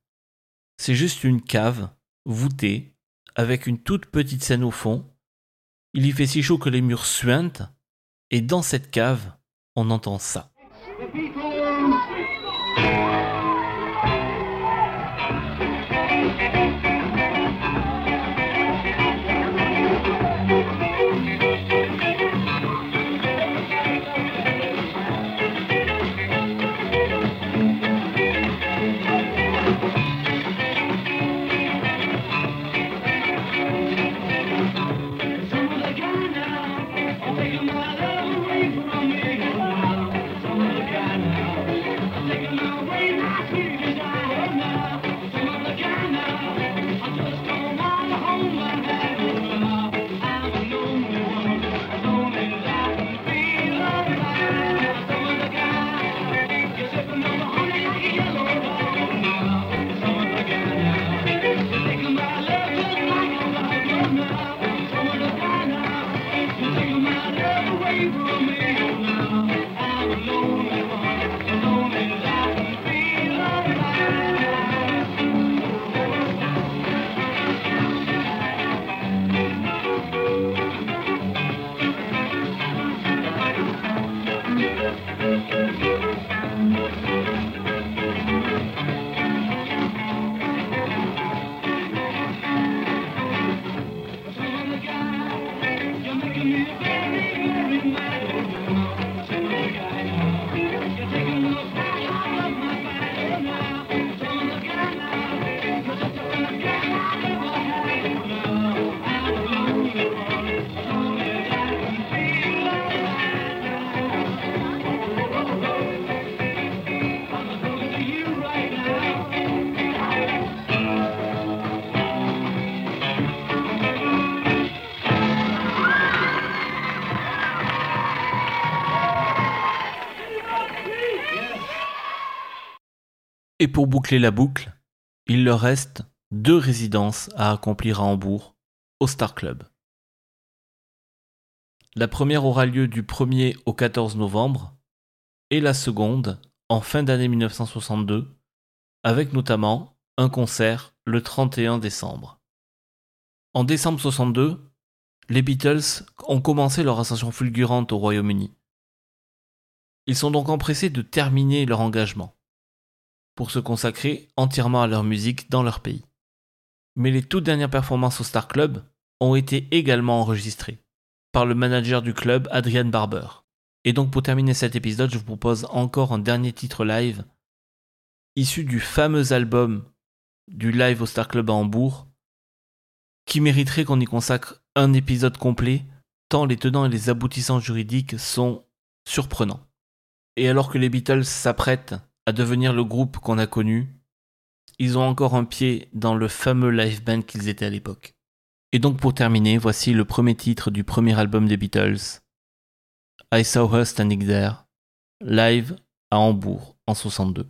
C'est juste une cave, voûtée, avec une toute petite scène au fond. Il y fait si chaud que les murs suintent, et dans cette cave, on entend ça. Pour boucler la boucle, il leur reste deux résidences à accomplir à Hambourg, au Star Club. La première aura lieu du 1er au 14 novembre et la seconde en fin d'année 1962, avec notamment un concert le 31 décembre. En décembre 62, les Beatles ont commencé leur ascension fulgurante au Royaume-Uni. Ils sont donc empressés de terminer leur engagement pour se consacrer entièrement à leur musique dans leur pays. Mais les toutes dernières performances au Star Club ont été également enregistrées par le manager du club, Adrian Barber. Et donc pour terminer cet épisode, je vous propose encore un dernier titre live, issu du fameux album du live au Star Club à Hambourg, qui mériterait qu'on y consacre un épisode complet, tant les tenants et les aboutissants juridiques sont surprenants. Et alors que les Beatles s'apprêtent à devenir le groupe qu'on a connu, ils ont encore un pied dans le fameux live band qu'ils étaient à l'époque. Et donc pour terminer, voici le premier titre du premier album des Beatles, I Saw Her Standing There, live à Hambourg en 62.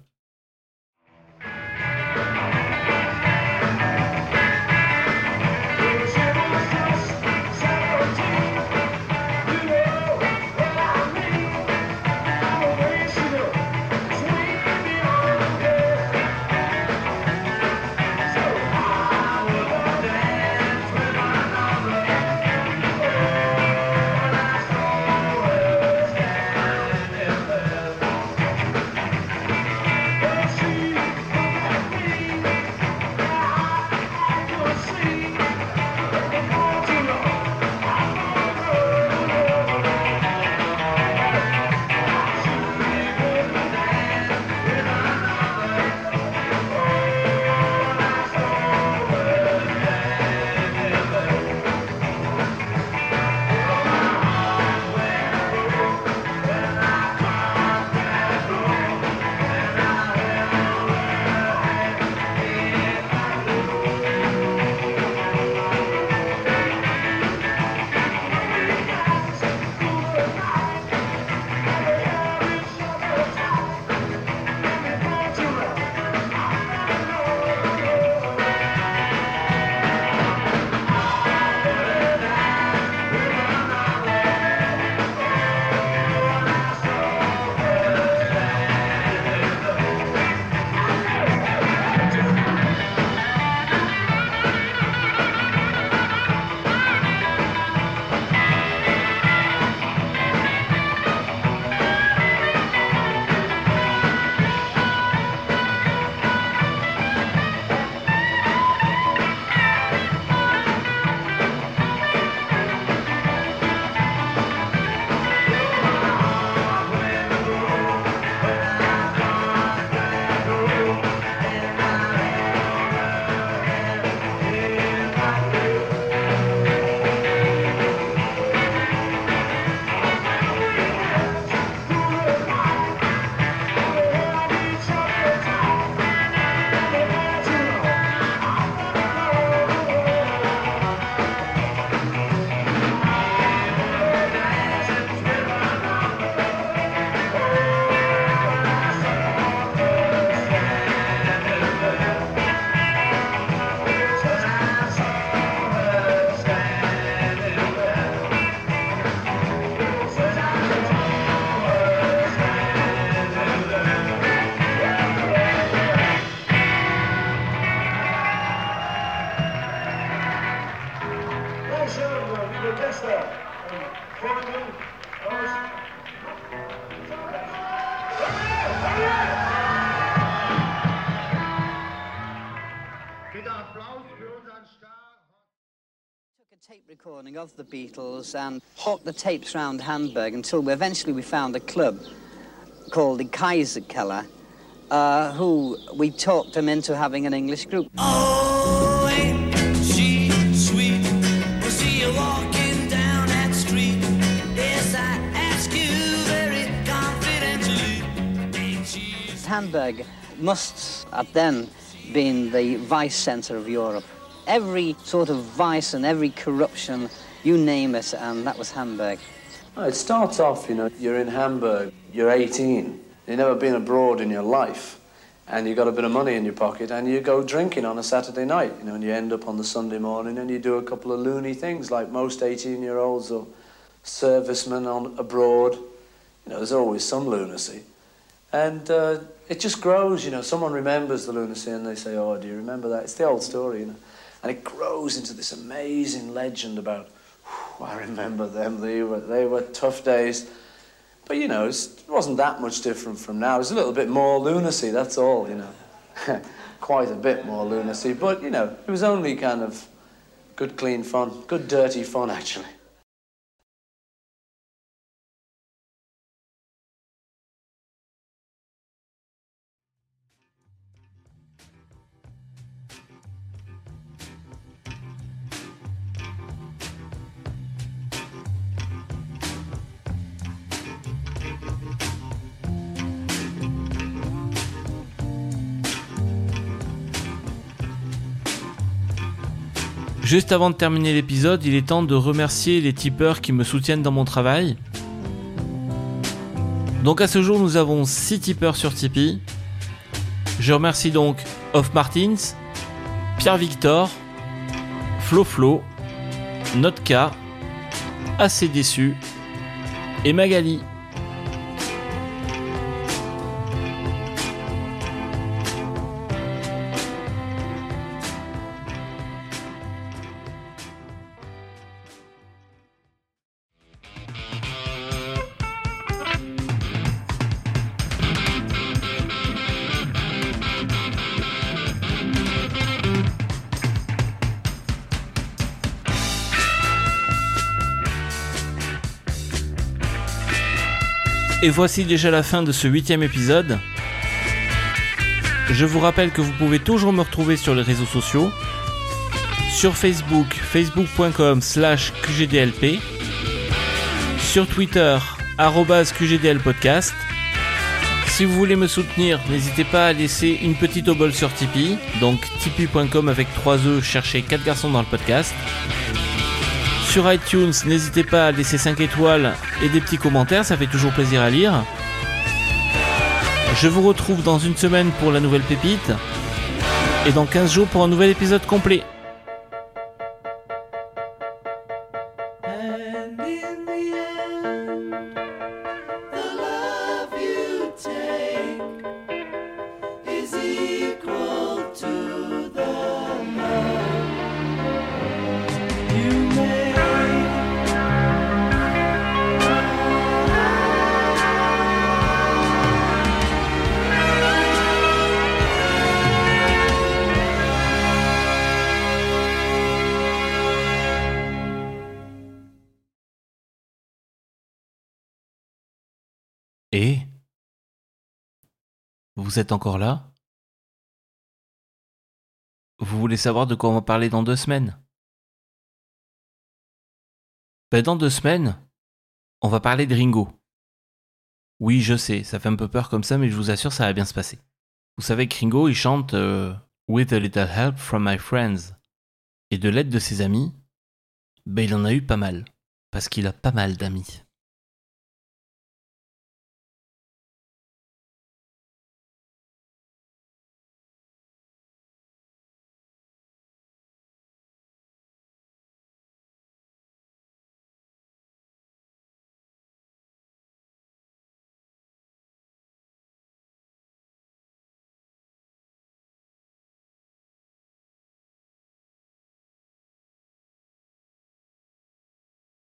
Beatles and hawked the tapes round Hamburg until we eventually we found a club called the Kaiserkeller, uh, who we talked them into having an English group. Oh, ain't she sweet? We'll see you walking down that street. Yes, I ask you very confidentially. Hamburg must have then been the vice centre of Europe. Every sort of vice and every corruption, you name it, and that was Hamburg. It starts off, you know, you're in Hamburg, you're 18, you've never been abroad in your life, and you've got a bit of money in your pocket, and you go drinking on a Saturday night, you know, and you end up on the Sunday morning, and you do a couple of loony things like most 18-year-olds or servicemen on abroad. You know, there's always some lunacy, and uh, it just grows. You know, someone remembers the lunacy, and they say, "Oh, do you remember that?" It's the old story, you know, and it grows into this amazing legend about. "Whew, I remember them. They were they were tough days. But you know, it wasn't that much different from now. It's a little bit more lunacy, that's all, you know. [laughs] Quite a bit more lunacy, but you know, it was only kind of good, clean fun. Good, dirty fun, actually. Juste avant de terminer l'épisode, il est temps de remercier les tipeurs qui me soutiennent dans mon travail. Donc à ce jour, nous avons 6 tipeurs sur Tipeee. Je remercie donc Off Martins, Pierre Victor, Flo Flo, Notka, Assez Déçu et Magali. Et voici déjà la fin de ce huitième épisode. Je vous rappelle que vous pouvez toujours me retrouver sur les réseaux sociaux. Sur Facebook, facebook.com slash QGDLP. Sur Twitter, arrobase QGDLpodcast. Si vous voulez me soutenir, n'hésitez pas à laisser une petite obole sur Tipeee. Donc tipeee.com avec 3 E, cherchez 4 garçons dans le podcast. Sur iTunes, n'hésitez pas à laisser 5 étoiles et des petits commentaires, ça fait toujours plaisir à lire. Je vous retrouve dans une semaine pour la nouvelle pépite et dans 15 jours pour un nouvel épisode complet. Vous êtes encore là? Vous voulez savoir de quoi on va parler dans deux semaines? Ben dans deux semaines, on va parler de Ringo. Oui, je sais, ça fait un peu peur comme ça, mais je vous assure, ça va bien se passer. Vous savez que Ringo, il chante euh, With a little help from my friends. Et de l'aide de ses amis, ben il en a eu pas mal. Parce qu'il a pas mal d'amis.